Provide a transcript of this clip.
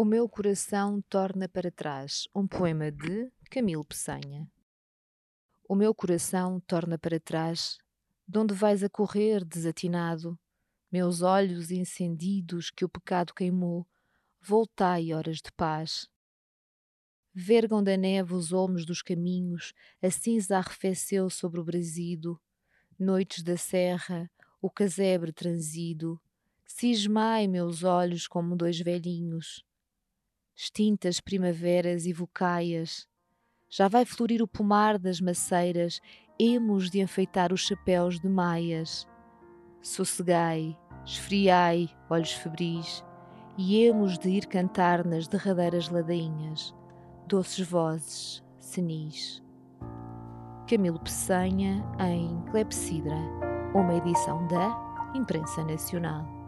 meu coração torna para trás, um poema de Camilo Peçanha. O meu coração torna para trás, de onde vais a correr desatinado, meus olhos incendidos que o pecado queimou, voltai horas de paz. Vergam da neve os olmos dos caminhos, a cinza arrefeceu sobre o brasido, noites da serra, o casebre transido, cismai meus olhos como dois velhinhos. Extintas primaveras e vocaias, já vai florir o pomar das maceiras, hemos de enfeitar os chapéus de maias. Sossegai, esfriai, olhos febris, e hemos de ir cantar nas derradeiras ladainhas, doces vozes, senis. Camilo Peçanha em Clepsidra, uma edição da Imprensa Nacional.